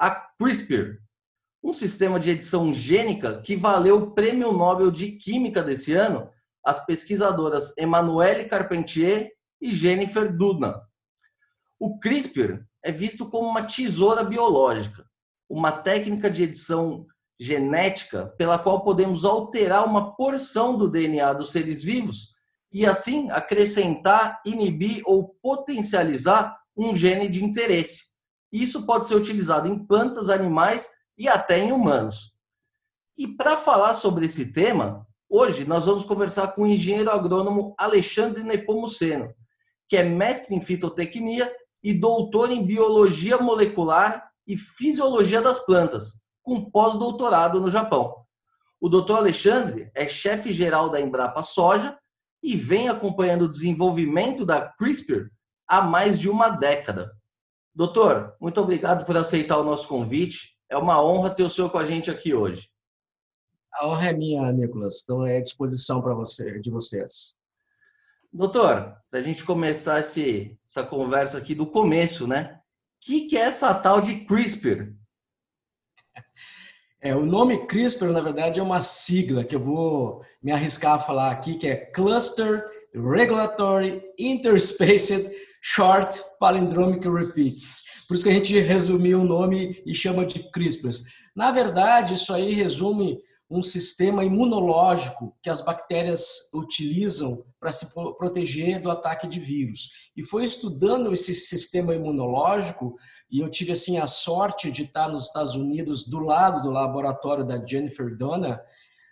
a CRISPR, um sistema de edição gênica que valeu o Prêmio Nobel de Química desse ano às pesquisadoras Emmanuelle Carpentier e Jennifer Doudna. O CRISPR é visto como uma tesoura biológica, uma técnica de edição genética pela qual podemos alterar uma porção do DNA dos seres vivos e assim acrescentar, inibir ou potencializar um gene de interesse. Isso pode ser utilizado em plantas, animais e até em humanos. E para falar sobre esse tema, hoje nós vamos conversar com o engenheiro agrônomo Alexandre Nepomuceno, que é mestre em fitotecnia e doutor em biologia molecular e fisiologia das plantas, com pós-doutorado no Japão. O doutor Alexandre é chefe geral da Embrapa Soja e vem acompanhando o desenvolvimento da CRISPR há mais de uma década. Doutor, muito obrigado por aceitar o nosso convite. É uma honra ter o senhor com a gente aqui hoje. A honra é minha, Nicolas. Estou à disposição para você, de vocês. Doutor, para a gente começar esse, essa conversa aqui do começo, né? O que, que é essa tal de CRISPR? É, o nome CRISPR, na verdade, é uma sigla que eu vou me arriscar a falar aqui, que é Cluster Regulatory Interspaced Short Palindromic Repeats. Por isso que a gente resumiu o nome e chama de CRISPR. Na verdade, isso aí resume um sistema imunológico que as bactérias utilizam para se proteger do ataque de vírus. E foi estudando esse sistema imunológico e eu tive assim a sorte de estar nos Estados Unidos do lado do laboratório da Jennifer Donna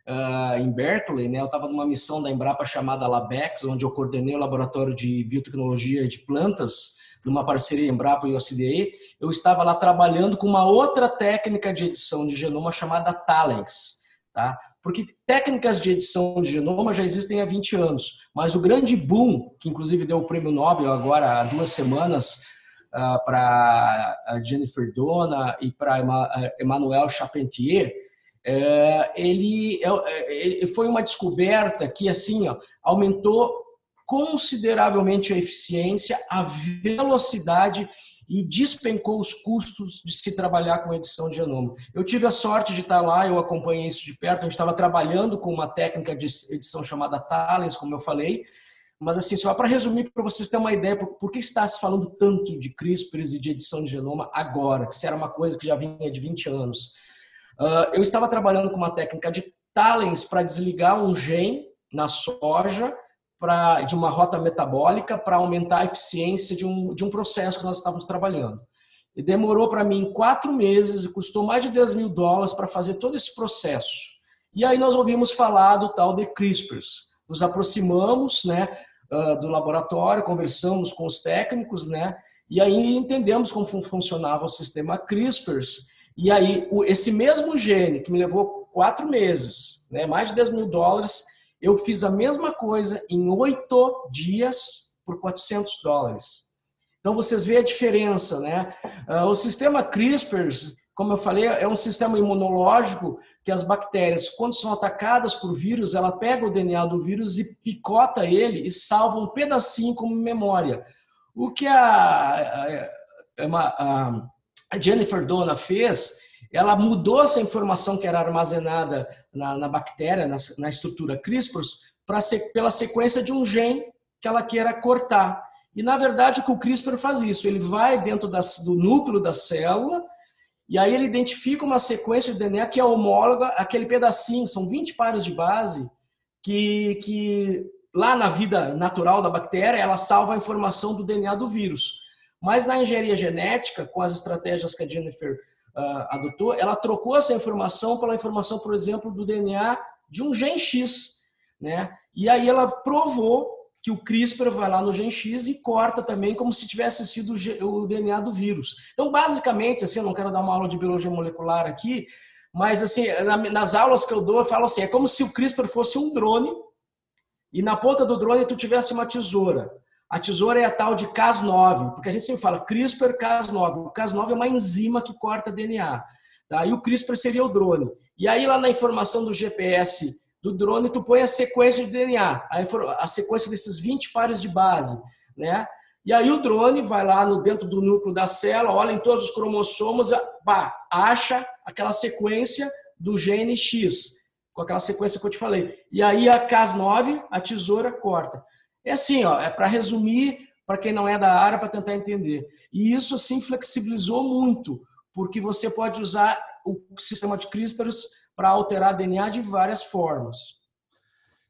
uh, em Berkeley, né? Eu estava numa missão da Embrapa chamada Labex, onde eu coordenei o laboratório de biotecnologia de plantas, numa parceria Embrapa e OCDE. Eu estava lá trabalhando com uma outra técnica de edição de genoma chamada Talens. Tá? Porque técnicas de edição de genoma já existem há 20 anos, mas o grande boom, que inclusive deu o prêmio Nobel agora há duas semanas, uh, para Jennifer Dona e para Emmanuel Charpentier, ele, é, é, ele foi uma descoberta que assim ó, aumentou consideravelmente a eficiência, a velocidade e despencou os custos de se trabalhar com edição de genoma. Eu tive a sorte de estar lá, eu acompanhei isso de perto, a gente estava trabalhando com uma técnica de edição chamada Talens, como eu falei, mas assim, só para resumir, para vocês terem uma ideia, por, por que está se falando tanto de CRISPR e de edição de genoma agora, que isso era uma coisa que já vinha de 20 anos. Uh, eu estava trabalhando com uma técnica de talens para desligar um gene na soja pra, de uma rota metabólica para aumentar a eficiência de um, de um processo que nós estávamos trabalhando. E demorou para mim quatro meses e custou mais de 10 mil dólares para fazer todo esse processo. E aí nós ouvimos falar do tal de CRISPRs. Nos aproximamos né, uh, do laboratório, conversamos com os técnicos, né, e aí entendemos como funcionava o sistema CRISPRs e aí, esse mesmo gene que me levou quatro meses, né, mais de 10 mil dólares, eu fiz a mesma coisa em oito dias por 400 dólares. Então, vocês veem a diferença, né? Ah, o sistema CRISPR, como eu falei, é um sistema imunológico que as bactérias, quando são atacadas por vírus, ela pega o DNA do vírus e picota ele e salva um pedacinho como memória. O que a, a, a, a Jennifer Dona fez, ela mudou essa informação que era armazenada na, na bactéria, na, na, estrutura CRISPR, pra, pela sequência de um gene que ela queira cortar. E, na verdade, o que o CRISPR faz isso, ele vai dentro das, do núcleo da célula e aí ele identifica uma sequência de DNA que é homóloga àquele pedacinho, são 20 pares de base, que, que lá na vida natural da bactéria, ela salva a informação do DNA do vírus. Mas na engenharia genética, com as estratégias que a Jennifer uh, adotou, ela trocou essa informação pela informação, por exemplo, do DNA de um gen X. Né? E aí ela provou que o CRISPR vai lá no gen X e corta também como se tivesse sido o DNA do vírus. Então, basicamente, assim, eu não quero dar uma aula de biologia molecular aqui, mas assim, nas aulas que eu dou, eu falo assim, é como se o CRISPR fosse um drone e na ponta do drone tu tivesse uma tesoura. A tesoura é a tal de Cas9, porque a gente sempre fala CRISPR-Cas9. O Cas9 é uma enzima que corta DNA. Tá? E o CRISPR seria o drone. E aí lá na informação do GPS do drone, tu põe a sequência de DNA, a, sequência desses 20 pares de base, né? E aí o drone vai lá no dentro do núcleo da célula, olha em todos os cromossomos, pá, acha aquela sequência do gene X, com aquela sequência que eu te falei. E aí a Cas9, a tesoura corta. É assim, ó, é para resumir para quem não é da área para tentar entender. E isso assim flexibilizou muito, porque você pode usar o sistema de CRISPR para alterar DNA de várias formas.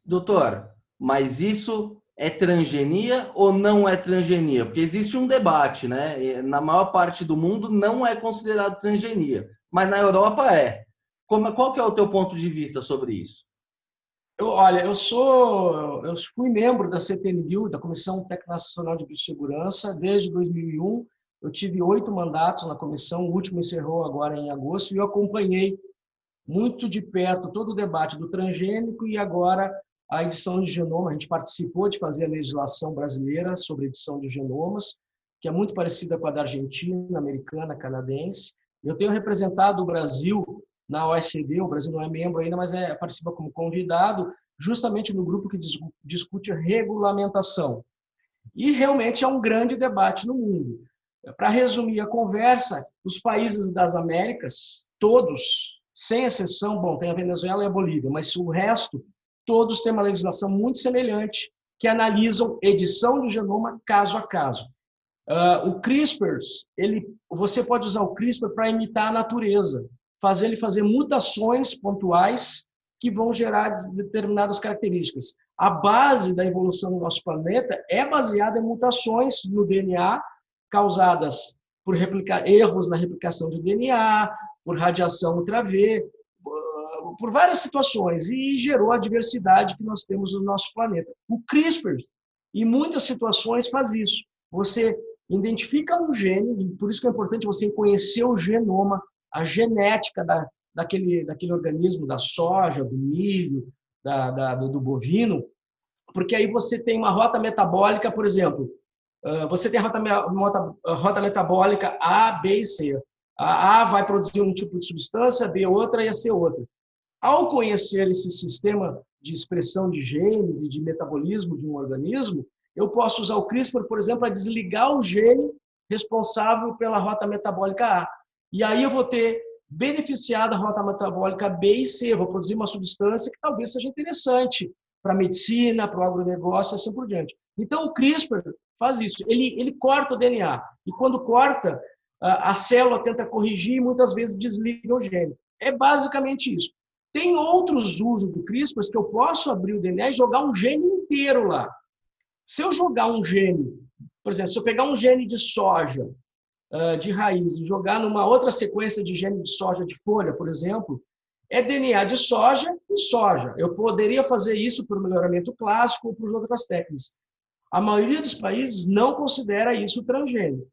Doutor, mas isso é transgenia ou não é transgenia? Porque existe um debate, né? Na maior parte do mundo não é considerado transgenia, mas na Europa é. Como, qual que é o teu ponto de vista sobre isso? Eu, olha, eu sou, eu fui membro da CTNBio, da Comissão Técnica Nacional de Biossegurança, desde 2001. Eu tive oito mandatos na comissão, o último encerrou agora em agosto, e eu acompanhei muito de perto todo o debate do transgênico e agora a edição de genoma. A gente participou de fazer a legislação brasileira sobre edição de genomas, que é muito parecida com a da Argentina, americana, canadense. Eu tenho representado o Brasil na OECD, o Brasil não é membro ainda, mas é, participa como convidado, justamente no grupo que discute regulamentação. E realmente é um grande debate no mundo. Para resumir a conversa, os países das Américas, todos, sem exceção, bom, tem a Venezuela e a Bolívia, mas o resto, todos têm uma legislação muito semelhante que analisam edição de genoma caso a caso. Uh, o CRISPR, ele, você pode usar o CRISPR para imitar a natureza, fazer ele fazer mutações pontuais que vão gerar determinadas características. A base da evolução do nosso planeta é baseada em mutações no DNA causadas por replicar erros na replicação de DNA, por radiação ultrav, por várias situações, e gerou a diversidade que nós temos no nosso planeta. O CRISPR, em muitas situações, faz isso. Você identifica um gene, e por isso que é importante você conhecer o genoma, a genética da, daquele, daquele organismo, da soja, do milho, da, da, do, do bovino, porque aí você tem uma rota metabólica, por exemplo, você tem a rota, rota metabólica A, B e C. A A vai produzir um tipo de substância, B outra e a C outra. Ao conhecer esse sistema de expressão de genes e de metabolismo de um organismo, eu posso usar o CRISPR, por exemplo, para desligar o gene responsável pela rota metabólica A. E aí eu vou ter beneficiado a rota metabólica B e C, vou produzir uma substância que talvez seja interessante para a medicina, para o agronegócio e assim por diante. Então, o CRISPR faz isso. Ele, ele corta o DNA. E quando corta, a célula tenta corrigir e muitas vezes desliga o gene. É basicamente isso. Tem outros usos do CRISPR que eu posso abrir o DNA e jogar um gene inteiro lá. Se eu jogar um gene, por exemplo, se eu pegar um gene de soja de raiz e jogar numa outra sequência de gene de soja de folha, por exemplo, é DNA de soja e soja. Eu poderia fazer isso por melhoramento clássico ou por outras técnicas. A maioria dos países não considera isso transgênico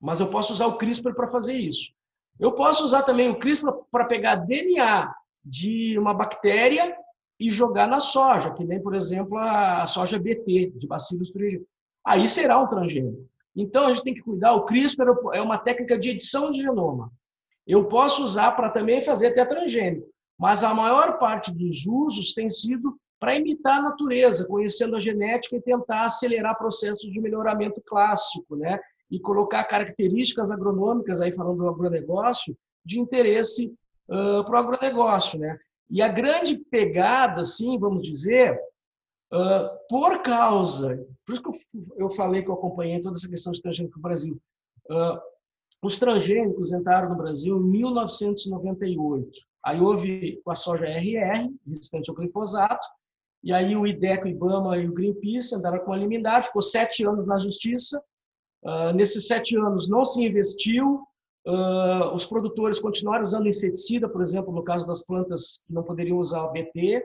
mas eu posso usar o CRISPR para fazer isso. Eu posso usar também o CRISPR para pegar DNA de uma bactéria e jogar na soja, que nem, por exemplo, a soja BT, de Bacillus thuringiensis. Aí será um transgênico. Então, a gente tem que cuidar. O CRISPR é uma técnica de edição de genoma. Eu posso usar para também fazer até mas a maior parte dos usos tem sido para imitar a natureza, conhecendo a genética e tentar acelerar processos de melhoramento clássico, né? e colocar características agronômicas, aí falando do agronegócio, de interesse uh, para o agronegócio. Né? E a grande pegada, assim, vamos dizer, uh, por causa, por isso que eu, eu falei que eu acompanhei toda essa questão de transgênico no Brasil, uh, os transgênicos entraram no Brasil em 1998. Aí houve com a soja RR, resistente ao glifosato, e aí o IDECO, o IBAMA e o Greenpeace andaram com a liminar, ficou sete anos na justiça, Uh, nesses sete anos não se investiu, uh, os produtores continuaram usando inseticida, por exemplo, no caso das plantas que não poderiam usar o BT,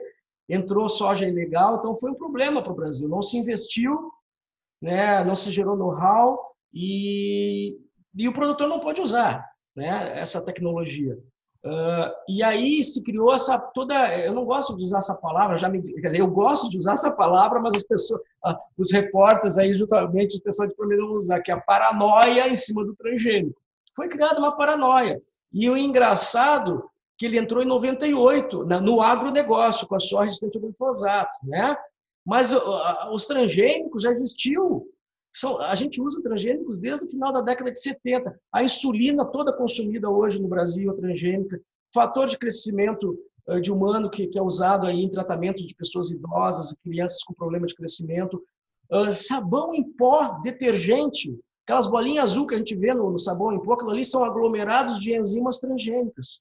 entrou soja ilegal, então foi um problema para o Brasil. Não se investiu, né, não se gerou know-how e, e o produtor não pode usar né, essa tecnologia. Uh, e aí se criou essa toda. Eu não gosto de usar essa palavra, já me, quer dizer, eu gosto de usar essa palavra, mas as pessoas, uh, os repórteres aí, justamente, as pessoas de primeiro não usar, que é a paranoia em cima do transgênico. Foi criada uma paranoia. E o engraçado que ele entrou em 98 no agronegócio com a soja de glifosato, né? Mas os transgênicos já existiu. São, a gente usa transgênicos desde o final da década de 70. A insulina toda consumida hoje no Brasil é transgênica. Fator de crescimento de humano que, que é usado aí em tratamento de pessoas idosas e crianças com problema de crescimento. sabão em pó, detergente, aquelas bolinhas azul que a gente vê no, no sabão em pó, aquilo ali são aglomerados de enzimas transgênicas.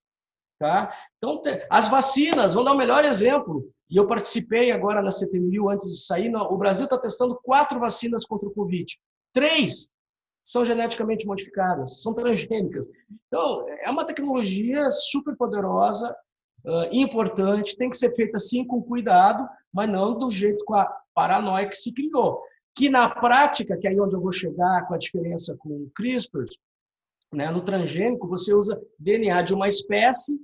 Tá? Então, as vacinas, vamos dar o melhor exemplo. E eu participei agora na CTMil antes de sair. O Brasil está testando quatro vacinas contra o Covid. Três são geneticamente modificadas, são transgênicas. Então, é uma tecnologia super poderosa, importante, tem que ser feita sim com cuidado, mas não do jeito com a paranoia que se criou. Que na prática, que é aí onde eu vou chegar com a diferença com o CRISPR, né, no transgênico, você usa DNA de uma espécie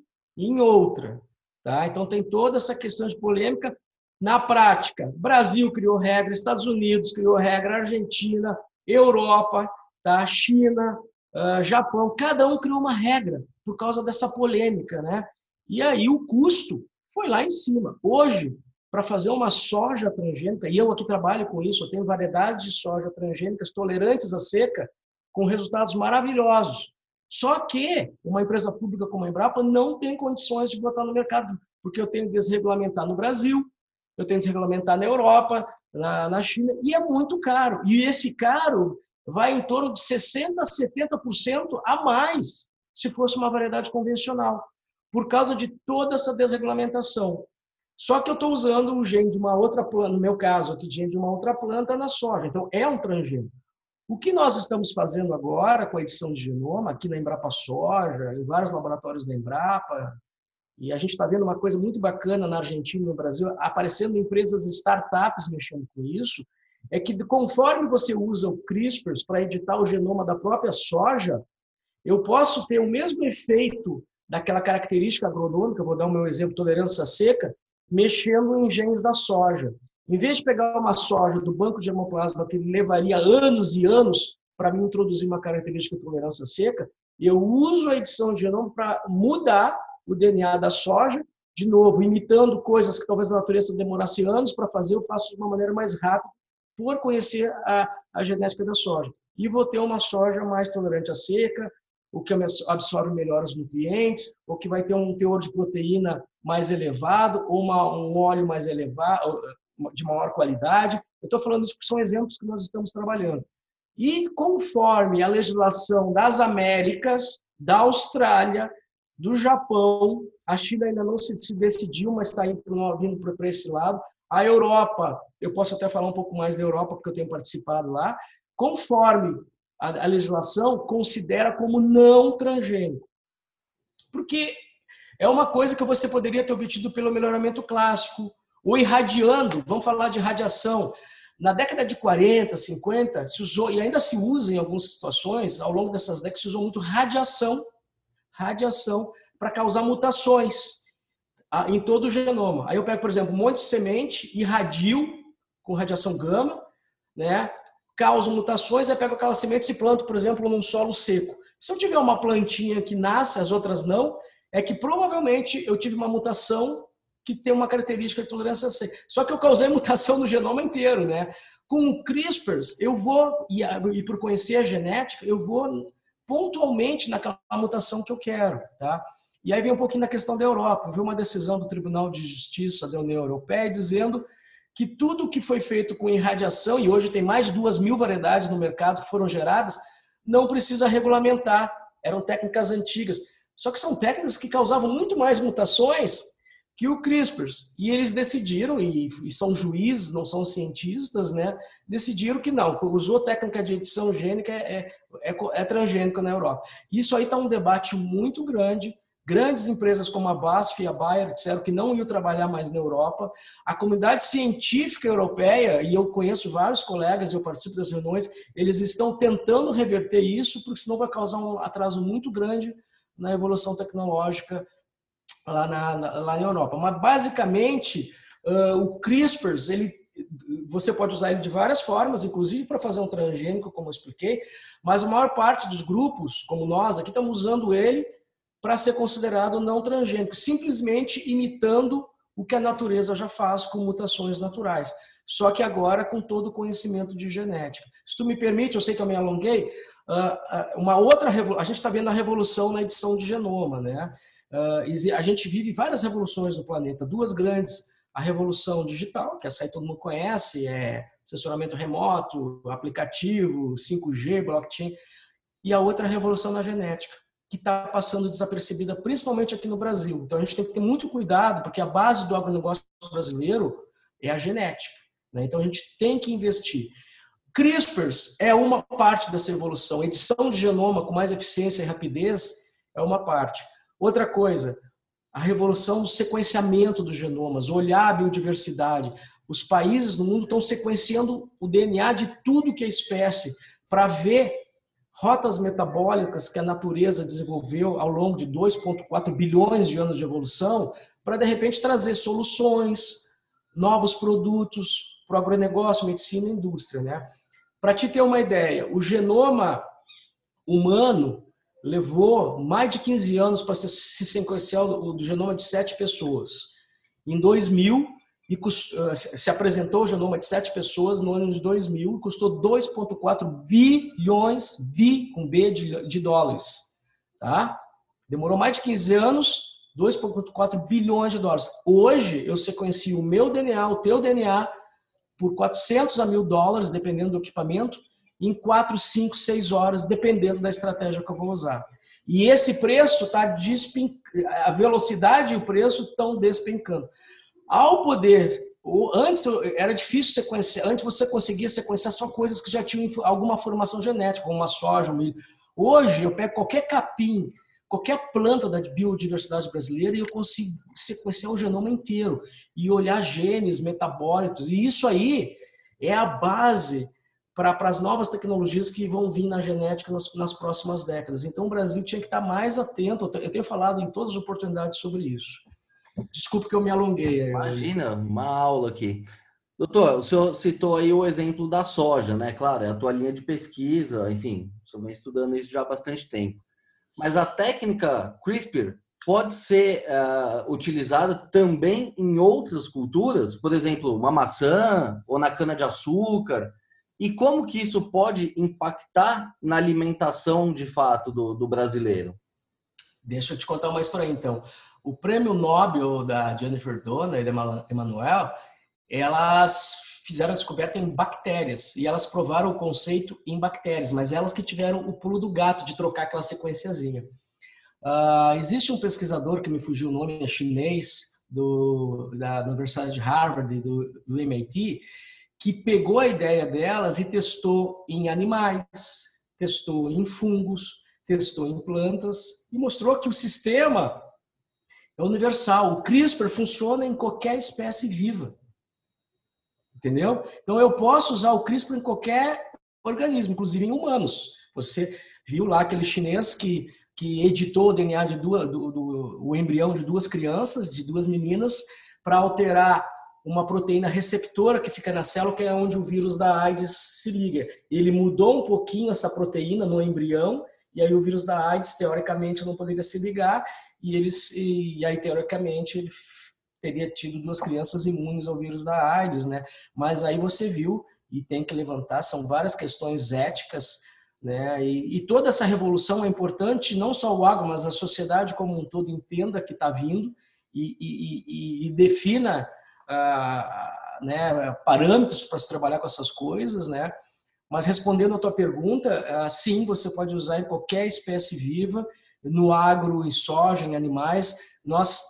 em outra. Tá? Então, tem toda essa questão de polêmica. Na prática, Brasil criou regra, Estados Unidos criou regra, Argentina, Europa, tá? China, uh, Japão, cada um criou uma regra por causa dessa polêmica. Né? E aí o custo foi lá em cima. Hoje, para fazer uma soja transgênica, e eu aqui trabalho com isso, eu tenho variedades de soja transgênicas tolerantes à seca, com resultados maravilhosos. Só que uma empresa pública como a Embrapa não tem condições de botar no mercado, porque eu tenho que desregulamentar no Brasil, eu tenho que desregulamentar na Europa, na, na China, e é muito caro. E esse caro vai em torno de 60% a 70% a mais se fosse uma variedade convencional, por causa de toda essa desregulamentação. Só que eu estou usando o gene de uma outra planta, no meu caso aqui, gene de uma outra planta na soja. Então, é um transgênico. O que nós estamos fazendo agora com a edição de genoma, aqui na Embrapa Soja, em vários laboratórios da Embrapa, e a gente está vendo uma coisa muito bacana na Argentina e no Brasil, aparecendo empresas startups mexendo com isso, é que conforme você usa o CRISPR para editar o genoma da própria soja, eu posso ter o mesmo efeito daquela característica agronômica, vou dar o meu exemplo, tolerância seca, mexendo em genes da soja. Em vez de pegar uma soja do banco de germoplasma que levaria anos e anos para me introduzir uma característica de tolerância seca, eu uso a edição de genoma para mudar o DNA da soja, de novo, imitando coisas que talvez a natureza demorasse anos para fazer, eu faço de uma maneira mais rápida, por conhecer a, a genética da soja. E vou ter uma soja mais tolerante à seca, o que absorve melhor os nutrientes, ou que vai ter um teor de proteína mais elevado, ou uma, um óleo mais elevado, de maior qualidade. Eu estou falando isso porque são exemplos que nós estamos trabalhando. E conforme a legislação das Américas, da Austrália, do Japão, a China ainda não se, decidiu, mas está indo para esse lado. A Europa, eu posso até falar um pouco mais da Europa, porque eu tenho participado lá, conforme a legislação considera como não transgênico. Porque é uma coisa que você poderia ter obtido pelo melhoramento clássico, ou irradiando, vamos falar de radiação. Na década de 40, 50, se usou, e ainda se usa em algumas situações, ao longo dessas décadas, se usou muito radiação, radiação para causar mutações em todo o genoma. Aí eu pego, por exemplo, um monte de semente, irradio com radiação gama, né? causa mutações, aí pego aquela semente e planto, por exemplo, num solo seco. Se eu tiver uma plantinha que nasce, as outras não, é que provavelmente eu tive uma mutação que tem uma característica de tolerância C. Só que eu causei mutação no genoma inteiro, né? Com o CRISPR, eu vou, e, e por conhecer a genética, eu vou pontualmente naquela mutação que eu quero, tá? E aí vem um pouquinho na questão da Europa. Eu vi uma decisão do Tribunal de Justiça da União Europeia dizendo que tudo que foi feito com irradiação, e hoje tem mais de duas mil variedades no mercado que foram geradas, não precisa regulamentar. Eram técnicas antigas. Só que são técnicas que causavam muito mais mutações que o CRISPR. E eles decidiram, e, e, são juízes, não são cientistas, né? Decidiram que não, usou técnica de edição gênica é, é, é transgênica na Europa. Isso aí está um debate muito grande. Grandes empresas como a BASF e a Bayer disseram que não iam trabalhar mais na Europa. A comunidade científica europeia, e eu conheço vários colegas, eu participo das reuniões, eles estão tentando reverter isso, porque senão vai causar um atraso muito grande na evolução tecnológica lá na, lá na Europa. Mas, basicamente, uh, o CRISPR, ele você pode usar ele de várias formas, inclusive para fazer um transgênico, como eu expliquei, mas a maior parte dos grupos, como nós aqui, estamos usando ele para ser considerado não transgênico, simplesmente imitando o que a natureza já faz com mutações naturais. Só que agora com todo o conhecimento de genética. Se tu me permite, eu sei que eu me alonguei, uma outra a gente está vendo a revolução na edição de genoma, né? Ah, a gente vive várias revoluções no planeta, duas grandes a revolução digital, que essa aí todo mundo conhece, é assessoramento remoto, aplicativo, 5G, blockchain, e a outra revolução na genética, que está passando desapercebida, principalmente aqui no Brasil. Então a gente tem que ter muito cuidado, porque a base do agronegócio brasileiro é a genética. Né? Então a gente tem que investir. CRISPRs é uma parte dessa evolução. Edição de genoma com mais eficiência e rapidez é uma parte. Outra coisa, a revolução do sequenciamento dos genomas, olhar a biodiversidade. Os países no mundo estão sequenciando o DNA de tudo que é espécie para ver rotas metabólicas que a natureza desenvolveu ao longo de 2,4 bilhões de anos de evolução, para de repente trazer soluções, novos produtos para o agronegócio, medicina e indústria. Né? Para te ter uma ideia, o genoma humano levou mais de 15 anos para se sequenciar o genoma de sete pessoas. Em 2000, e eh, se apresentou o genoma de sete pessoas no ano de 2000 e custou 2,4 bilhões, bi com B de, de dólares. Tá? Demorou mais de 15 anos, 2,4 bilhões de dólares. Hoje, eu sequencio o meu DNA, o teu DNA, por 400 a mil dólares, dependendo do equipamento, em 4, 5, 6 horas, dependendo da estratégia que eu vou usar. E esse preço está despencando, a velocidade e o preço estão despencando. Ao poder, antes era difícil sequenciar, antes você conseguia sequenciar só coisas que já tinham alguma formação genética, como uma soja, um milho. Hoje eu pego qualquer capim, qualquer planta da biodiversidade brasileira e eu consigo sequenciar o genoma inteiro e olhar genes, metabólitos. E isso aí é a base para as novas tecnologias que vão vir na genética nas, nas, próximas décadas. Então, o Brasil tinha que estar mais atento. Eu tenho falado em todas as oportunidades sobre isso. Desculpe que eu me alonguei. Imagina, uma aula aqui. Doutor, o senhor citou aí o exemplo da soja, né? Claro, é a tua linha de pesquisa, enfim, o senhor vem estudando isso já há bastante tempo. Mas a técnica CRISPR pode ser uh, utilizada também em outras culturas, por exemplo, uma maçã ou na cana-de-açúcar, e como que isso pode impactar na alimentação de fato do, do brasileiro? Deixa eu te contar uma história então. O prêmio Nobel da Jennifer Dona e da Emanuel, elas fizeram a descoberta em bactérias e elas provaram o conceito em bactérias, mas elas que tiveram o pulo do gato de trocar aquela sequenciazinha. Uh, existe um pesquisador que me fugiu o nome, é chinês, do, da Universidade de Harvard do, do MIT, que pegou a ideia delas e testou em animais, testou em fungos, testou em plantas e mostrou que o sistema é universal. O CRISPR funciona em qualquer espécie viva. Entendeu? Então eu posso usar o CRISPR em qualquer organismo, inclusive em humanos. Você viu lá aquele chinês que, que editou o DNA de duas, do, do o embrião de duas crianças, de duas meninas, para alterar uma proteína receptora que fica na célula, que é onde o vírus da AIDS se liga. Ele mudou um pouquinho essa proteína no embrião, e aí o vírus da AIDS, teoricamente, não poderia se ligar, e, eles, e, aí, teoricamente, ele teria tido duas crianças imunes ao vírus da AIDS, né? Mas aí você viu, e tem que levantar, são várias questões éticas, né? E, e toda essa revolução é importante, não só o agro, mas a sociedade como um todo entenda que está vindo e, e, e defina né, parâmetros para se trabalhar com essas coisas, né? Mas respondendo a tua pergunta, sim, você pode usar em qualquer espécie viva, no agro, em soja, em animais. Nós,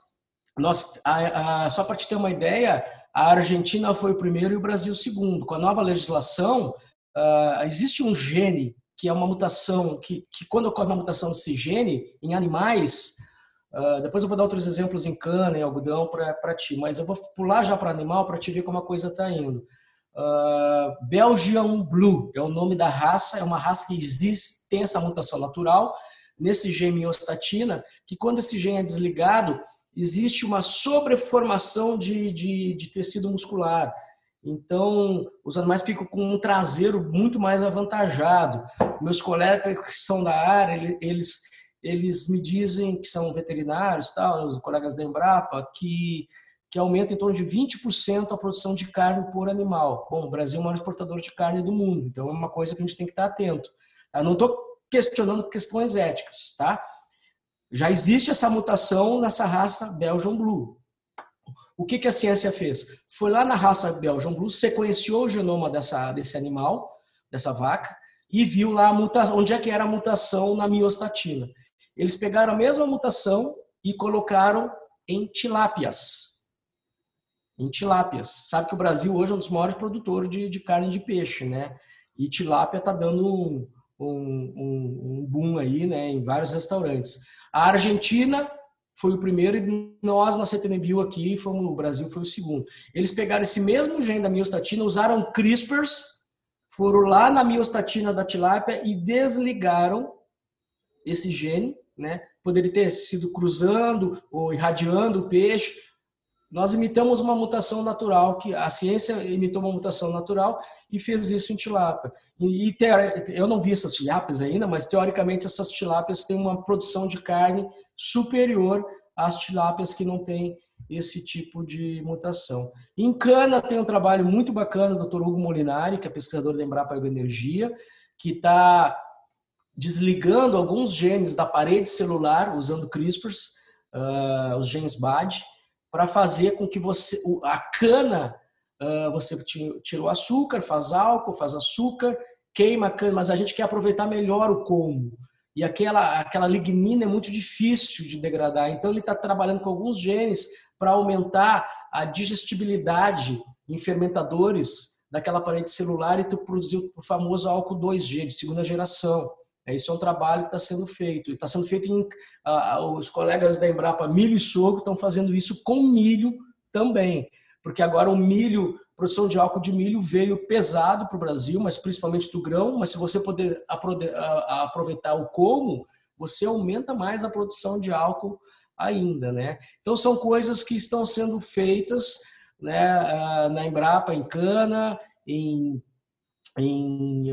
nós a, a, só para te ter uma ideia, a Argentina foi o primeiro e o Brasil o segundo. Com a nova legislação, uh, existe um gene que é uma mutação que, que quando ocorre uma mutação desse gene em animais, Uh, depois eu vou dar outros exemplos em cana, em algodão para ti, mas eu vou pular já para animal para te ver como a coisa está indo. Uh, Belgian Blue é o nome da raça, é uma raça que existe, tem essa mutação natural nesse gene miostatina, que quando esse gene é desligado, existe uma sobreformação de, de, de tecido muscular. Então, os animais ficam com um traseiro muito mais avantajado. Meus colegas que são da área, eles eles me dizem que são veterinários, tal, os colegas da Embrapa, que, que aumenta em torno de 20% a produção de carne por animal. Bom, o Brasil é o maior exportador de carne do mundo, então é uma coisa que a gente tem que estar atento. Eu não estou questionando questões éticas, tá? Já existe essa mutação nessa raça Belgian Blue. O que, que a ciência fez? Foi lá na raça Belgian Blue, sequenciou o genoma dessa, desse animal, dessa vaca, e viu lá a mutação, onde é que era a mutação na miostatina. Eles pegaram a mesma mutação e colocaram em tilápias. Em tilápias. Sabe que o Brasil hoje é um dos maiores produtores de, de carne de peixe, né? E tilápia está dando um, um, um, boom aí, né? Em vários restaurantes. A Argentina foi o primeiro e nós na CTNBio aqui, fomos, o Brasil foi o segundo. Eles pegaram esse mesmo gene da miostatina, usaram CRISPRs, foram lá na miostatina da tilápia e desligaram esse gene né? Poderia ter sido cruzando ou irradiando o peixe. Nós imitamos uma mutação natural, que a ciência imitou uma mutação natural e fez isso em tilápia. E, eu não vi essas tilápias ainda, mas teoricamente essas tilápias têm uma produção de carne superior às tilápias que não têm esse tipo de mutação. Em cana tem um trabalho muito bacana do Dr. Hugo Molinari, que é pesquisador da Embrapa Bioenergia, que está desligando alguns genes da parede celular, usando CRISPRs, uh, os genes BAD, para fazer com que você a cana, uh, você tira o açúcar, faz álcool, faz açúcar, queima a cana, mas a gente quer aproveitar melhor o como. E aquela, aquela lignina é muito difícil de degradar. Então, ele está trabalhando com alguns genes para aumentar a digestibilidade em fermentadores daquela parede celular e tu produzir o famoso álcool 2G, de segunda geração. É, isso é um trabalho que está sendo feito. Está sendo feito em. os colegas da Embrapa Milho e Sogro estão fazendo isso com milho também. Porque agora o milho, produção de álcool de milho veio pesado para o Brasil, mas principalmente do grão. Mas se você puder aproveitar o como, você aumenta mais a produção de álcool ainda, né? Então são coisas que estão sendo feitas, né, na Embrapa, em cana, em, em,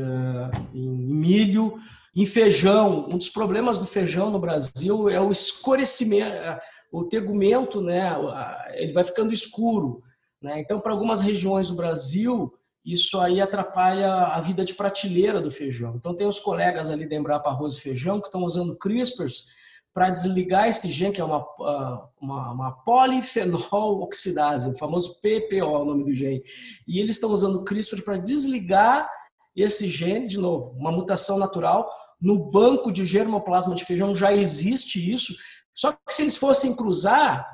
em milho, em feijão, um dos problemas do feijão no Brasil é o escurecimento, o tegumento, né? Ele vai ficando escuro, né? Então, para algumas regiões do Brasil, isso aí atrapalha a vida de prateleira do feijão. Então, tem os colegas ali da Embrapa Arroz e Feijão que estão usando CRISPRs para desligar esse gene, que é uma, uma, uma, polifenol oxidase, o famoso PPO, o nome do gene. E eles estão usando CRISPR para desligar esse gene, de novo, uma mutação natural, no banco de germoplasma de feijão já existe isso. Só que se eles fossem cruzar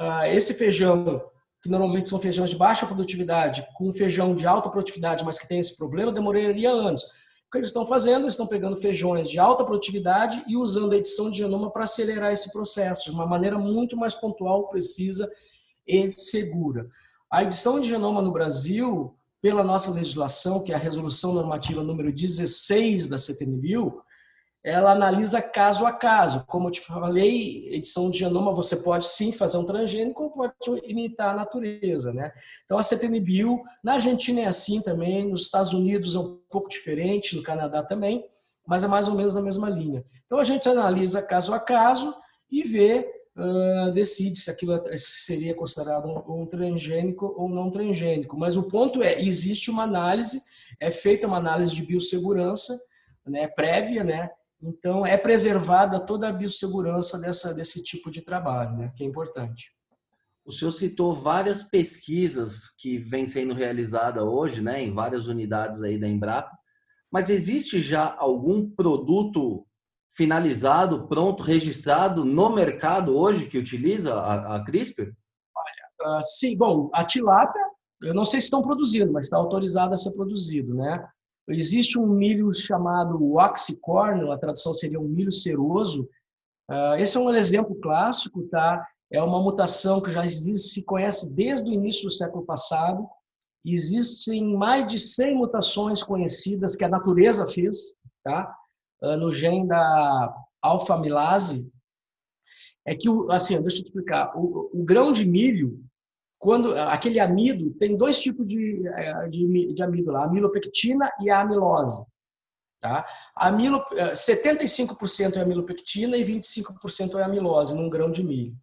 uh, esse feijão, que normalmente são feijões de baixa produtividade, com feijão de alta produtividade, mas que tem esse problema, demoraria anos. O que eles estão fazendo? Eles estão pegando feijões de alta produtividade e usando a edição de genoma para acelerar esse processo de uma maneira muito mais pontual, precisa e segura. A edição de genoma no Brasil pela nossa legislação, que é a resolução normativa número 16 da CTNBio, ela analisa caso a caso. Como eu te falei, edição de genoma você pode sim fazer um transgênico, pode imitar a natureza, né? Então a CTNBio, na Argentina é assim também, nos Estados Unidos é um pouco diferente, no Canadá também, mas é mais ou menos na mesma linha. Então a gente analisa caso a caso e vê uh, decide se aquilo é, seria considerado um, um transgênico ou não transgênico. Mas o ponto é, existe uma análise, é feita uma análise de biossegurança né, prévia, né? Então, é preservada toda a biossegurança dessa, desse tipo de trabalho, né, que é importante. O senhor citou várias pesquisas que vêm sendo realizadas hoje, né, em várias unidades aí da Embrapa, mas existe já algum produto finalizado, pronto, registrado no mercado hoje que utiliza a, a CRISPR? Olha, uh, sim, bom, a tilápia, eu não sei se estão produzindo, mas está autorizado a ser produzido, né? Existe um milho chamado oxycorn, a tradução seria um milho ceroso, Uh, esse é um exemplo clássico, tá? É uma mutação que já existe, se conhece desde o início do século passado. Existem mais de 100 mutações conhecidas que a natureza fez, tá? Uh, no gene da alfa-amilase. É que, assim, deixa eu te explicar. O, o grão de milho, quando aquele amido, tem dois tipos de, eh, de, de amido lá, a amilopectina e a amilose. Tá? Amilo, 75% eh, é amilopectina e 25% é amilose num grão de milho.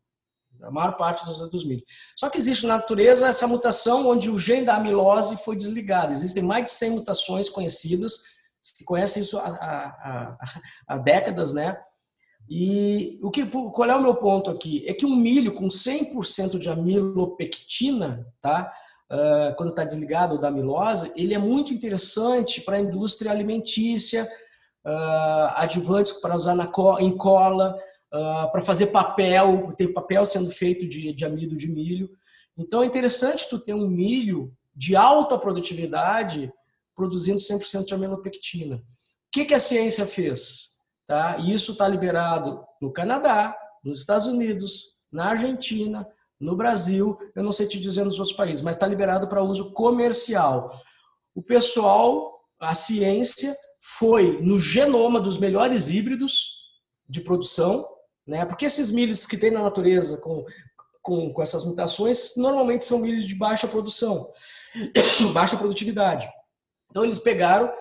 A maior parte dos, dos milhos. Só que existe na natureza essa mutação onde o gene da amilose foi desligado. Existem mais de 100 mutações conhecidas, se conhece isso há, há, há, décadas, né? E o que, qual é o meu ponto aqui? É que um milho com 100% de amilopectina, tá? uh, quando está desligado da amilose, ele é muito interessante para a indústria alimentícia, uh, adjuvantes para usar na co em cola, uh, para fazer papel, tem papel sendo feito de, de amido de milho. Então é interessante tu ter um milho de alta produtividade produzindo 100% de amilopectina. O que, que a ciência fez? Tá? E isso está liberado no Canadá, nos Estados Unidos, na Argentina, no Brasil, eu não sei te dizer nos outros países, mas está liberado para uso comercial. O pessoal, a ciência, foi no genoma dos melhores híbridos de produção, né? porque esses milhos que tem na natureza com, com, com essas mutações, normalmente são milhos de baixa produção, baixa produtividade. Então, eles pegaram,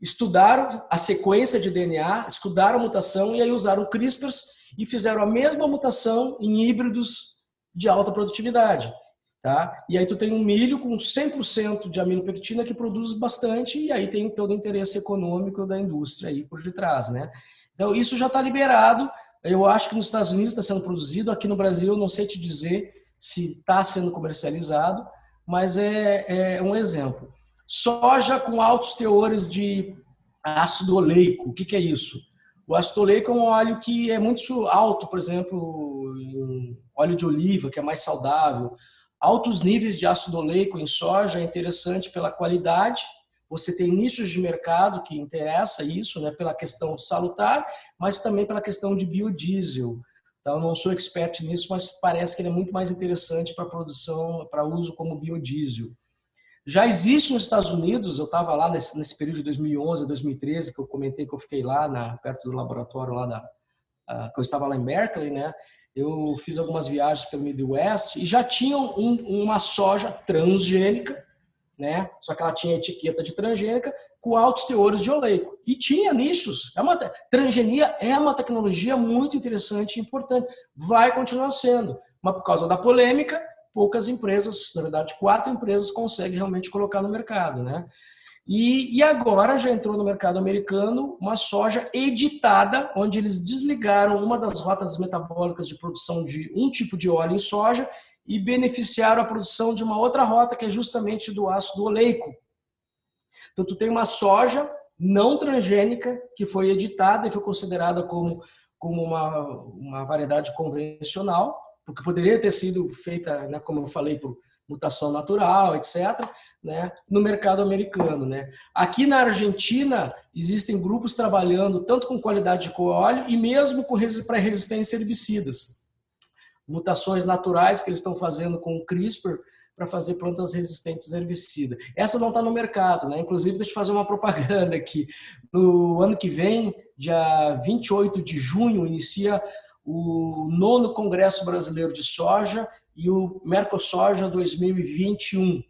estudaram a sequência de DNA, estudaram a mutação e aí usaram CRISPRs e fizeram a mesma mutação em híbridos de alta produtividade. Tá? E aí tu tem um milho com 100% de aminopectina que produz bastante e aí tem todo o interesse econômico da indústria aí por detrás, né? Então isso já está liberado. Eu acho que nos Estados Unidos está sendo produzido, aqui no Brasil não sei te dizer se está sendo comercializado, mas é, é, um exemplo. Soja com altos teores de ácido oleico. O que, que é isso? O ácido oleico é um óleo que é muito alto, por exemplo, em óleo de oliva, que é mais saudável. Altos níveis de ácido oleico em soja é interessante pela qualidade. Você tem nichos de mercado que interessa isso, né, pela questão salutar, mas também pela questão de biodiesel. Então, não sou expert nisso, mas parece que ele é muito mais interessante para produção, para uso como biodiesel. Já existe nos Estados Unidos, eu estava lá nesse, nesse, período de 2011 a 2013, que eu comentei que eu fiquei lá, na, perto do laboratório lá da, uh, que eu estava lá em Berkeley, né? Eu fiz algumas viagens pelo Midwest e já tinham um, uma soja transgênica, né? Só que ela tinha etiqueta de transgênica com altos teores de oleico. E tinha nichos. É uma, transgenia é uma tecnologia muito interessante e importante. Vai continuar sendo. Mas por causa da polêmica, poucas empresas, na verdade, quatro empresas conseguem realmente colocar no mercado, né? E, e, agora já entrou no mercado americano uma soja editada, onde eles desligaram uma das rotas metabólicas de produção de um tipo de óleo em soja e beneficiaram a produção de uma outra rota, que é justamente do ácido oleico. Então, tu tem uma soja não transgênica que foi editada e foi considerada como, como uma, uma variedade convencional, porque poderia ter sido feita, né, como eu falei, por mutação natural, etc., né, no mercado americano. Né. Aqui na Argentina, existem grupos trabalhando tanto com qualidade de óleo e mesmo para resistência a herbicidas. Mutações naturais que eles estão fazendo com o CRISPR para fazer plantas resistentes a herbicida. Essa não está no mercado, né? Inclusive, deixa eu fazer uma propaganda aqui. No ano que vem, dia 28 de junho, inicia o nono Congresso Brasileiro de Soja e o Mercosoja 2021,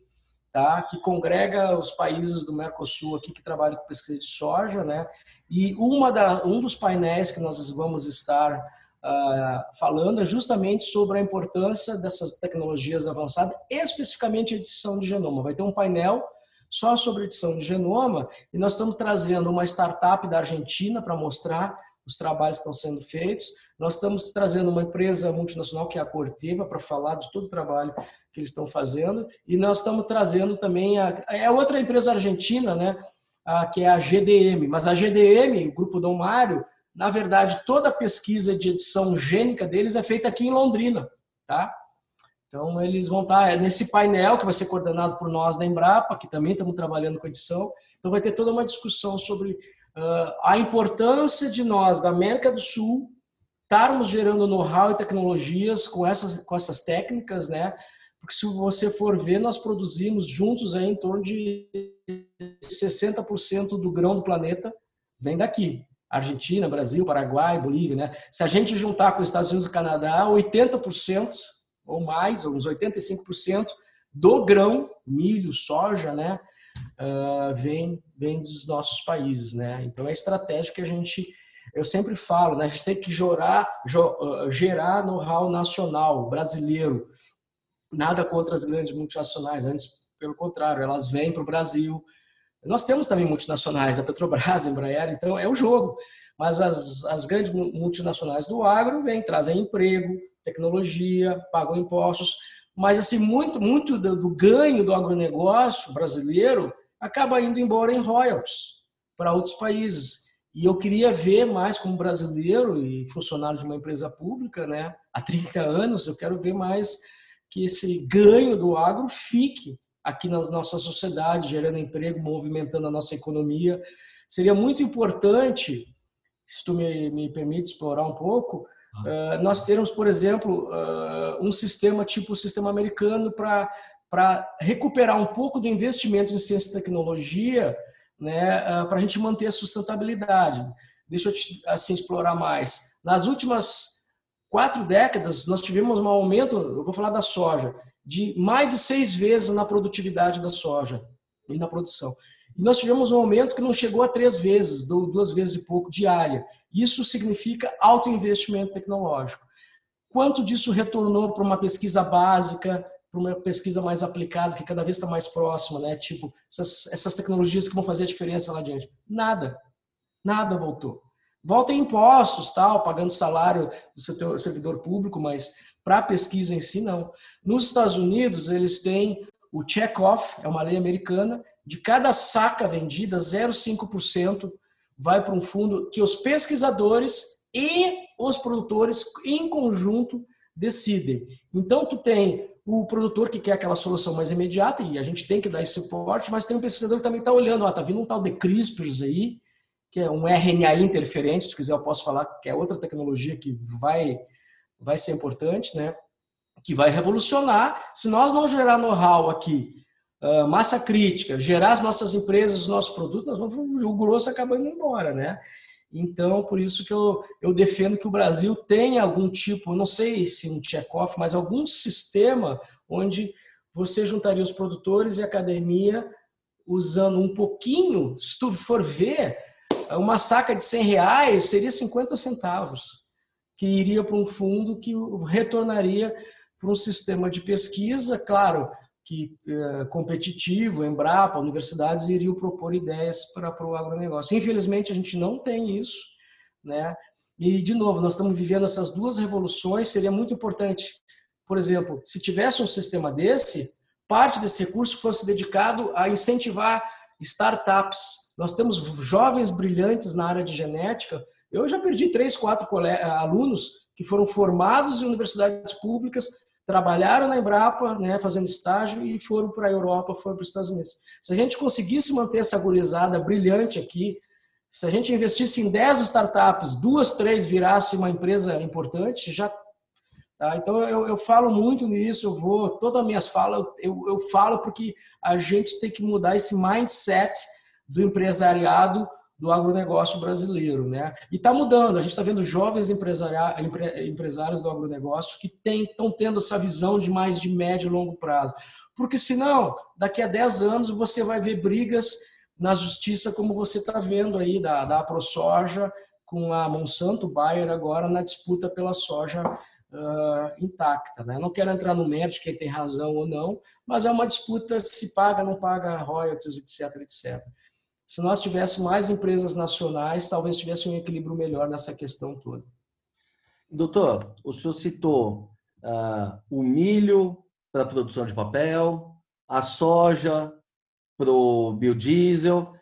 tá? que congrega os países do Mercosul aqui que trabalham com pesquisa de soja. Né? E uma da, um dos painéis que nós vamos estar uh, falando é justamente sobre a importância dessas tecnologias avançadas, especificamente edição de genoma. Vai ter um painel só sobre edição de genoma e nós estamos trazendo uma startup da Argentina para mostrar os trabalhos estão sendo feitos. Nós estamos trazendo uma empresa multinacional que é a Corteva para falar de todo o trabalho que eles estão fazendo e nós estamos trazendo também a é outra empresa argentina, né, a, que é a GDM. Mas a GDM, o grupo Dom Mário, na verdade toda a pesquisa de edição gênica deles é feita aqui em Londrina, tá? Então eles vão estar nesse painel que vai ser coordenado por nós da Embrapa, que também estamos trabalhando com edição. Então vai ter toda uma discussão sobre a importância de nós, da América do Sul, estarmos gerando know-how e tecnologias com essas, com essas técnicas, né? Porque se você for ver, nós produzimos juntos aí em torno de 60% do grão do planeta vem daqui. Argentina, Brasil, Paraguai, Bolívia, né? Se a gente juntar com os Estados Unidos e Canadá, 80% ou mais, uns 85% do grão, milho, soja, né? Uh, vem, vem dos nossos países, né? Então é estratégico que a gente, eu sempre falo, né? A gente tem que gerar, ah, gerar know-how nacional, brasileiro. Nada contra as grandes multinacionais, antes pelo contrário, elas vêm para o Brasil, nós temos também multinacionais, a Petrobras, a Embraer, então é o jogo. Mas as, as grandes multinacionais do agro vêm, trazem emprego, tecnologia, pagam impostos, mas assim muito muito do, do ganho do agronegócio brasileiro acaba indo embora em royalties para outros países. E eu queria ver mais como brasileiro e funcionário de uma empresa pública, né, há 30 anos, eu quero ver mais que esse ganho do agro fique aqui na nossa sociedade, gerando emprego, movimentando a nossa economia. Seria muito importante, se tu me, me permite explorar um pouco, uh, nós termos, por exemplo, uh, um sistema tipo o sistema americano para recuperar um pouco do investimento em ciência e tecnologia, né, uh, para a gente manter a sustentabilidade. Deixa eu te, assim explorar mais. Nas últimas quatro décadas, nós tivemos um aumento, eu vou falar da soja, de mais de seis vezes na produtividade da soja e na produção. E nós tivemos um aumento que não chegou a três vezes, duas vezes e pouco diária. Isso significa alto investimento tecnológico. Quanto disso retornou para uma pesquisa básica, para uma pesquisa mais aplicada, que cada vez está mais próxima, né? Tipo, essas, essas tecnologias que vão fazer a diferença lá adiante. Nada. Nada voltou. Volta em impostos, tal, pagando salário do servidor público, mas para a pesquisa em si, não. Nos Estados Unidos, eles têm o check-off, é uma lei americana, de cada saca vendida, 0,5% vai para um fundo que os pesquisadores e os produtores, em conjunto, decidem. Então, tu tem o produtor que quer aquela solução mais imediata, e a gente tem que dar esse suporte, mas tem um pesquisador que também está olhando, ó, tá vindo um tal de CRISPR aí, que é um RNA interferente, se quiser eu posso falar que é outra tecnologia que vai vai ser importante, né? Que vai revolucionar. Se nós não gerar know-how aqui, massa crítica, gerar as nossas empresas, os nossos produtos, nós vamos, o grosso acaba indo embora, né? Então, por isso que eu, eu defendo que o Brasil tenha algum tipo, não sei se um check-off, mas algum sistema onde você juntaria os produtores e a academia usando um pouquinho, se tu for ver, uma saca de 100 reais seria 50 centavos que iria para um fundo que retornaria para um sistema de pesquisa, claro, que é, competitivo, Embrapa, universidades iriam propor ideias para, para o agronegócio. Infelizmente, a gente não tem isso, né? E, de novo, nós estamos vivendo essas duas revoluções, seria muito importante, por exemplo, se tivesse um sistema desse, parte desse recurso fosse dedicado a incentivar startups. Nós temos jovens brilhantes na área de genética eu já perdi três, quatro alunos que foram formados em universidades públicas, trabalharam na Embrapa, né, fazendo estágio e foram para a Europa, foram para os Estados Unidos. Se a gente conseguisse manter essa gurizada brilhante aqui, se a gente investisse em 10 startups, duas, três virasse uma empresa importante, já Tá? Então eu, eu, falo muito nisso, eu vou, todas as minhas falas, eu, eu falo porque a gente tem que mudar esse mindset do empresariado do agronegócio brasileiro. Né? E está mudando, a gente está vendo jovens empresários do agronegócio que estão tendo essa visão de mais de médio e longo prazo. Porque senão, daqui a 10 anos, você vai ver brigas na justiça, como você está vendo aí da, da ProSoja com a Monsanto Bayer agora na disputa pela soja uh, intacta. Né? Não quero entrar no mérito quem tem razão ou não, mas é uma disputa se paga, não paga royalties, etc, etc. Se nós tivéssemos mais empresas nacionais, talvez tivesse um equilíbrio melhor nessa questão toda. Doutor, o senhor citou uh, o milho para a produção de papel, a soja para o biodiesel.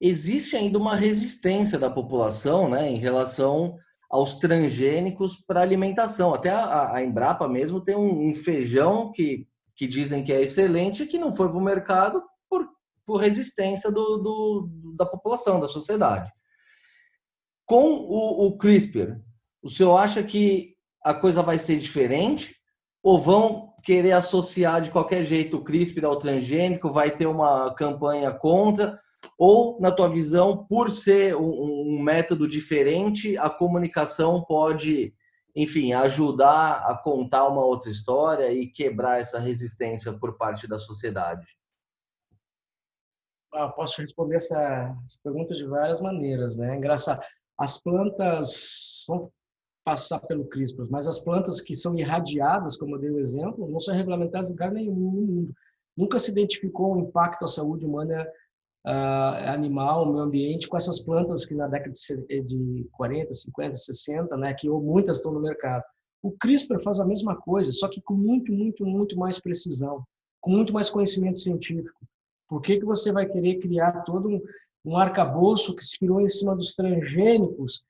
Existe ainda uma resistência da população né, em relação aos transgênicos para alimentação. Até a, a, Embrapa mesmo tem um, um feijão que, que dizem que é excelente que não foi para o mercado por resistência do, do, da população, da sociedade. Com o, o CRISPR, o senhor acha que a coisa vai ser diferente? Ou vão querer associar de qualquer jeito o CRISPR ao transgênico, vai ter uma campanha contra? Ou, na tua visão, por ser um, um método diferente, a comunicação pode, enfim, ajudar a contar uma outra história e quebrar essa resistência por parte da sociedade? Ah, posso responder essa pergunta de várias maneiras, né? Engraçado. As plantas, vamos passar pelo CRISPR, mas as plantas que são irradiadas, como eu dei o exemplo, não são regulamentadas em lugar nenhum no mundo. Nunca se identificou um impacto à saúde humana uh, animal, meio ambiente, com essas plantas que na década de 40, 50, 60, né, que muitas estão no mercado. O CRISPR faz a mesma coisa, só que com muito, muito, muito mais precisão, com muito mais conhecimento científico. Por que, que você vai querer criar todo um, um arcabouço que se criou em cima dos transgênicos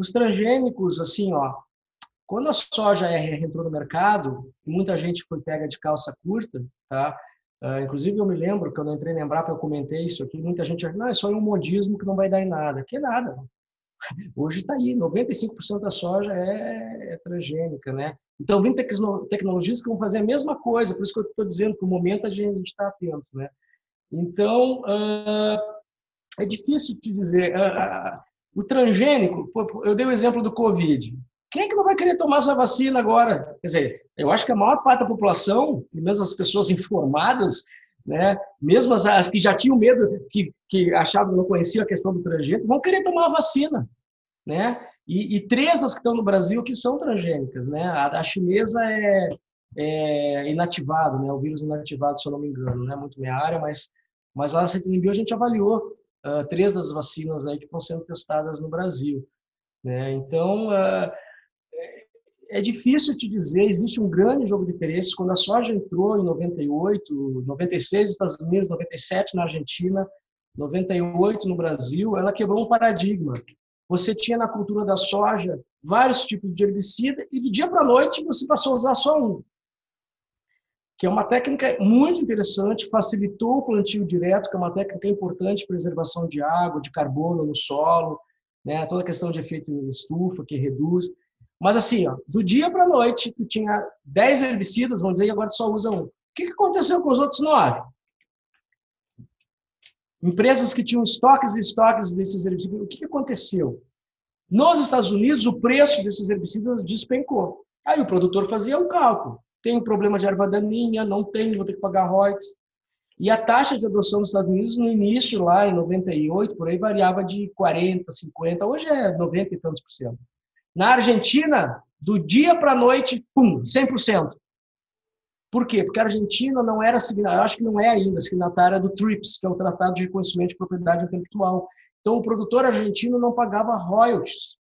os transgênicos, assim, ó, quando a soja entrou no mercado, muita gente foi pega de calça curta, tá? Uh, inclusive, eu me lembro, quando eu entrei na Embrapa, eu comentei isso aqui, muita gente achou, não, é só um modismo que não vai dar em nada. Que nada. Hoje está aí, 95% da soja é, é, transgênica, né? Então, vem tecnologias que vão fazer a mesma coisa, por isso que eu estou dizendo que o momento a gente está atento, né? Então, uh, é difícil te dizer. Uh, o transgênico, eu dei o exemplo do Covid. Quem é que não vai querer tomar essa vacina agora? Quer dizer, eu acho que a maior parte da população, mesmo as pessoas informadas, né, mesmo as, as que já tinham medo, que, que achavam não conheciam a questão do transgênico, vão querer tomar a vacina. Né? E, e, três das que estão no Brasil que são transgênicas. Né? A, a chinesa é, é inativado, né? o vírus inativado, se eu não me engano, não é muito minha área, mas, mas lá em bio a gente avaliou uh, três das vacinas aí que estão sendo testadas no Brasil. Né? Então, uh, é difícil te dizer, existe um grande jogo de interesses. Quando a soja entrou em 98, 96 nos Estados Unidos, 97 na Argentina, 98 no Brasil, ela quebrou um paradigma. Você tinha na cultura da soja vários tipos de herbicida e do dia para a noite você passou a usar só um que é uma técnica muito interessante, facilitou o plantio direto, que é uma técnica importante, preservação de água, de carbono no solo, né? toda a questão de efeito estufa, que reduz. Mas assim, ó, do dia para a noite, tu tinha 10 herbicidas, vamos dizer, e agora só usa um. O que, aconteceu com os outros nove? Empresas que tinham estoques e estoques desses herbicidas, o que aconteceu? Nos Estados Unidos, o preço desses herbicidas despencou. Aí o produtor fazia um cálculo tenho problema de erva daninha, não tenho, vou ter que pagar royalties. E a taxa de adoção nos Estados Unidos, no início, lá em 98, por aí, variava de 40%, 50%, hoje é 90 e tantos por cento. Na Argentina, do dia para a noite, pum, 100%. Por quê? Porque a Argentina não era, acho que não é ainda, signatária do TRIPS, que é o Tratado de Reconhecimento de Propriedade Intelectual. Então, o produtor argentino não pagava royalties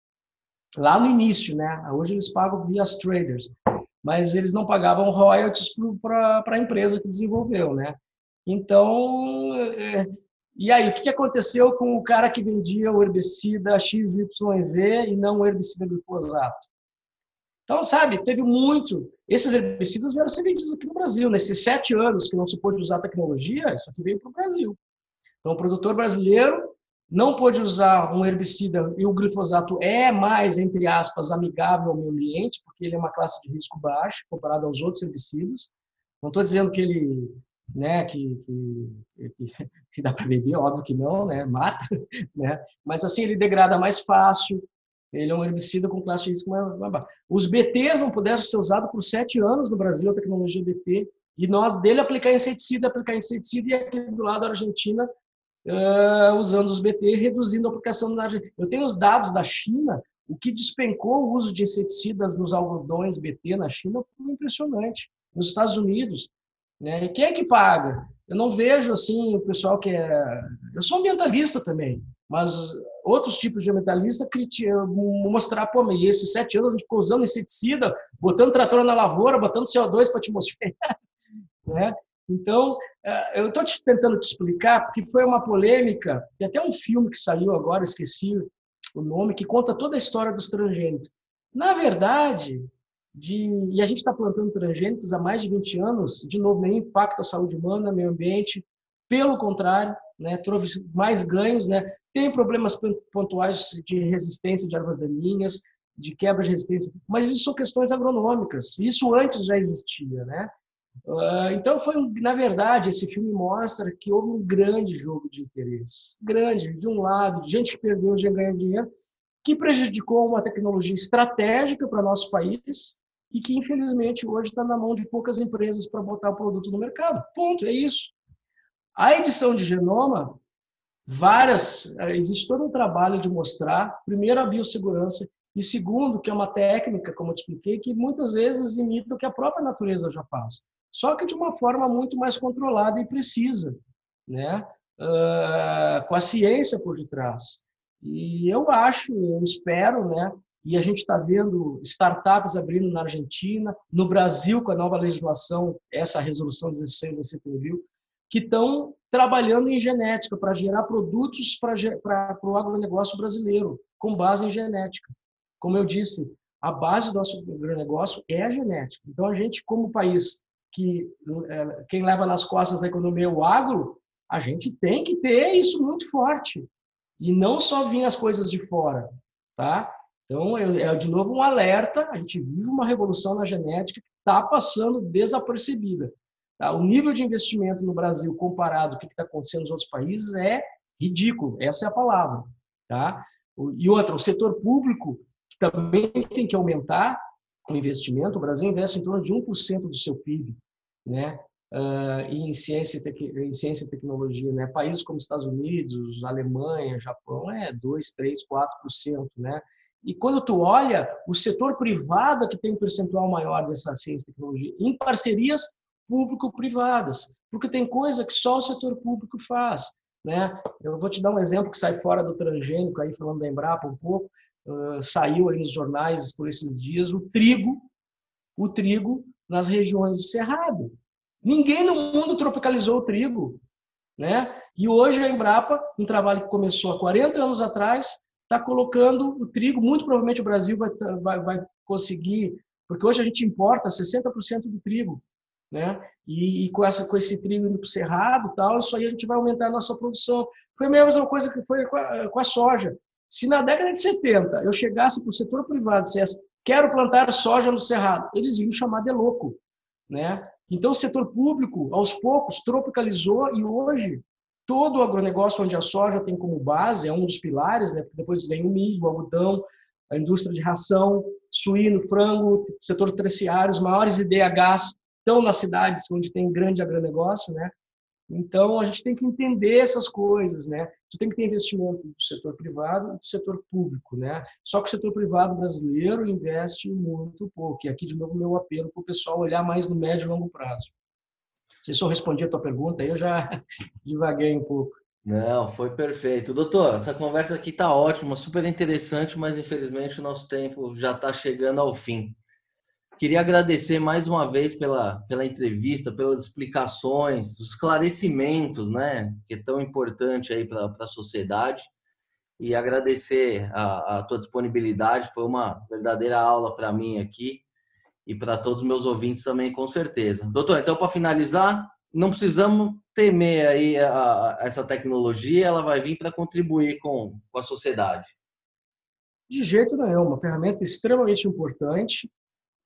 lá no início, né? Hoje eles pagam via traders mas eles não pagavam royalties para a empresa que desenvolveu, né? Então, é, e aí, o que aconteceu com o cara que vendia o herbicida XYZ e não o herbicida glifosato? Então, sabe, teve muito. Esses herbicidas vieram ser vendidos aqui no Brasil. Nesses sete anos que não se pôde usar tecnologia, isso aqui veio para o Brasil. Então, o produtor brasileiro não pôde usar um herbicida e o glifosato é mais, entre aspas, amigável ao meio ambiente, porque ele é uma classe de risco baixo comparado aos outros herbicidas. Não estou dizendo que ele, né, que, que, que, que dá para beber, óbvio que não, né, mata, né, mas assim ele degrada mais fácil. Ele é um herbicida com classe de risco mais baixa. Os BTs não puderam ser usados por sete anos no Brasil, a tecnologia BT, e nós dele aplicar inseticida, aplicar inseticida, e aqui do lado da Argentina uh, usando os BT, reduzindo a aplicação na Eu tenho os dados da China, o que despencou o uso de inseticidas nos algodões BT na China foi impressionante. Nos Estados Unidos, né? Quem é que paga? Eu não vejo assim o pessoal que é. Eu sou ambientalista também, mas outros tipos de ambientalista mostrar, pô, mas esses sete anos a gente ficou usando inseticida, botando trator na lavoura, botando CO2 para a atmosfera, né? Então, é, eu estou tentando te explicar, porque foi uma polêmica, tem até um filme que saiu agora, esqueci o nome, que conta toda a história dos transgênicos. Na verdade, de, e a gente está plantando transgênicos há mais de 20 anos, de novo, nenhum impacto à saúde humana, meio ambiente, pelo contrário, né, trouxe mais ganhos, né, tem problemas pontuais de resistência de ervas daninhas, de quebra de resistência, mas isso são questões agronômicas. Isso antes já existia, né? Uh, então foi, na verdade, esse filme mostra que houve um grande jogo de interesse, grande, de um lado, de gente que perdeu, de ganhar dinheiro, que prejudicou uma tecnologia estratégica para nosso país e que infelizmente hoje está na mão de poucas empresas para botar o produto no mercado. Ponto, é isso. A edição de genoma, várias, eh, existe todo um trabalho de mostrar, primeiro, a biossegurança e segundo, que é uma técnica, como eu te expliquei, que muitas vezes imita o que a própria natureza já faz. Só que de uma forma muito mais controlada e precisa, né? Uh, com a ciência por detrás. E eu acho, eu espero, né? E a gente está vendo startups abrindo na Argentina, no Brasil, com a nova legislação, essa resolução 16 da CPVIL, que estão trabalhando em genética para gerar produtos para o agronegócio brasileiro, com base em genética. Como eu disse, a base do nosso agronegócio é a genética. Então, a gente, como país que é, quem leva nas costas a economia é o agro, a gente tem que ter isso muito forte. E não só vir as coisas de fora, tá? Então, é de novo um alerta, a gente vive uma revolução na genética que está passando desapercebida. Tá? O nível de investimento no Brasil comparado com o que está acontecendo nos outros países é ridículo, essa é a palavra. Tá? E outra, o setor público também tem que aumentar o investimento. O Brasil investe em torno de 1% do seu PIB né, uh, em, ciência, em ciência e tecnologia. Né? Países como Estados Unidos, Alemanha, Japão, é 2, 3, 4%. Né? E quando tu olha, o setor privado é que tem um percentual maior dessa ciência e tecnologia, em parcerias público-privadas, porque tem coisa que só o setor público faz. Né? Eu vou te dar um exemplo que sai fora do transgênico, aí falando da Embrapa um pouco, uh, saiu aí nos jornais por esses dias o trigo, o trigo nas regiões do Cerrado. Ninguém no mundo tropicalizou o trigo. Né? E hoje a Embrapa, um trabalho que começou há 40 anos atrás, está colocando o trigo, muito provavelmente o Brasil vai, vai, vai conseguir, porque hoje a gente importa 60% do trigo, né? E, e, com, essa, com esse trigo indo para o cerrado tal, isso aí a gente vai aumentar a nossa produção. Foi a mesma coisa que foi com a, com a soja. Se na década de 70 eu chegasse para o setor privado e dissesse quero plantar soja no cerrado, eles iam chamar de louco, né? Então o setor público, aos poucos, tropicalizou e hoje todo o agronegócio onde a soja tem como base, é um dos pilares, né? depois vem o milho, o algodão, a indústria de ração, suíno, frango, setor terciário, os maiores IDHs estão nas cidades onde tem grande agronegócio, né? Então, a gente tem que entender essas coisas, né? Tu tem que ter investimento do setor privado e do setor público, né? Só que o setor privado brasileiro investe muito pouco. E aqui, de novo, meu apelo para o pessoal olhar mais no médio e longo prazo. Se eu respondi a tua pergunta, eu já divaguei um pouco. Não, foi perfeito. Doutor, essa conversa aqui está ótima, super interessante, mas infelizmente o nosso tempo já está chegando ao fim. Queria agradecer mais uma vez pela, pela entrevista, pelas explicações, os esclarecimentos, né, que é tão importante aí para a sociedade. E agradecer a, a tua disponibilidade, foi uma verdadeira aula para mim aqui e para todos os meus ouvintes também, com certeza. Doutor, então, para finalizar, não precisamos temer aí a, a, essa tecnologia, ela vai vir para contribuir com, com a sociedade. De jeito nenhum, uma ferramenta extremamente importante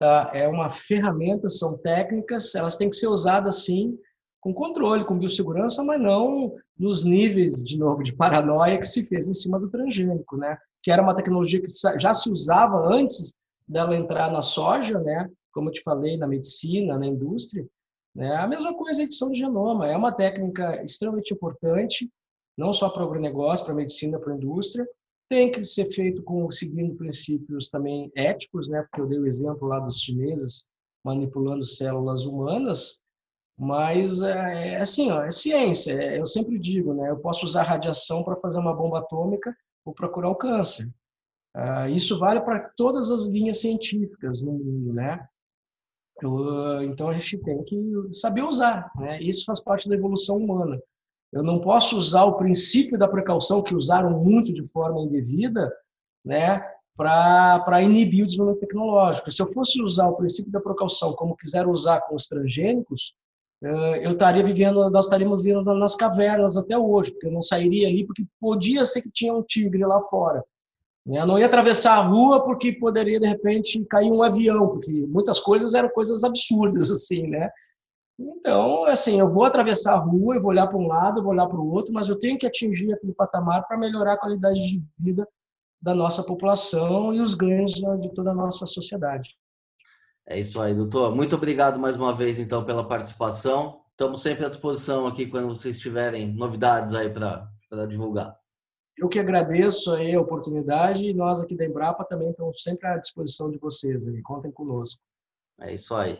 Tá? É uma ferramenta, são técnicas, elas têm que ser usadas sim com controle, com biossegurança, mas não nos níveis, de novo, de paranoia que se fez em cima do transgênico, né? Que era uma tecnologia que já se usava antes dela entrar na soja, né? Como eu te falei, na medicina, na indústria. Né? A mesma coisa a edição de genoma, é uma técnica extremamente importante, não só para o agronegócio, para a medicina, para a indústria, tem que ser feito com seguindo princípios também éticos, né? Porque eu dei o exemplo lá dos chineses manipulando células humanas, mas é, é assim, ó, é ciência. É, eu sempre digo, né? Eu posso usar radiação para fazer uma bomba atômica ou para curar o câncer. Ah, isso vale para todas as linhas científicas no mundo, né? Então a gente tem que saber usar, né? Isso faz parte da evolução humana. Eu não posso usar o princípio da precaução, que usaram muito de forma indevida, né, para inibir o desenvolvimento tecnológico. Se eu fosse usar o princípio da precaução como quiseram usar com os transgênicos, eh, eu estaria vivendo, nós estaríamos vivendo nas cavernas até hoje, porque eu não sairia ali, porque podia ser que tinha um tigre lá fora. Né? Eu não ia atravessar a rua porque poderia, de repente, cair um avião, porque muitas coisas eram coisas absurdas, assim, né? Então, assim, eu vou atravessar a rua, eu vou olhar para um lado, eu vou olhar para o outro, mas eu tenho que atingir aquele patamar para melhorar a qualidade de vida da nossa população e os ganhos de toda a nossa sociedade. É isso aí, doutor. Muito obrigado mais uma vez, então, pela participação. Estamos sempre à disposição aqui quando vocês tiverem novidades aí para divulgar. Eu que agradeço aí a oportunidade e nós aqui da Embrapa também estamos sempre à disposição de vocês. Aí. Contem conosco. É isso aí.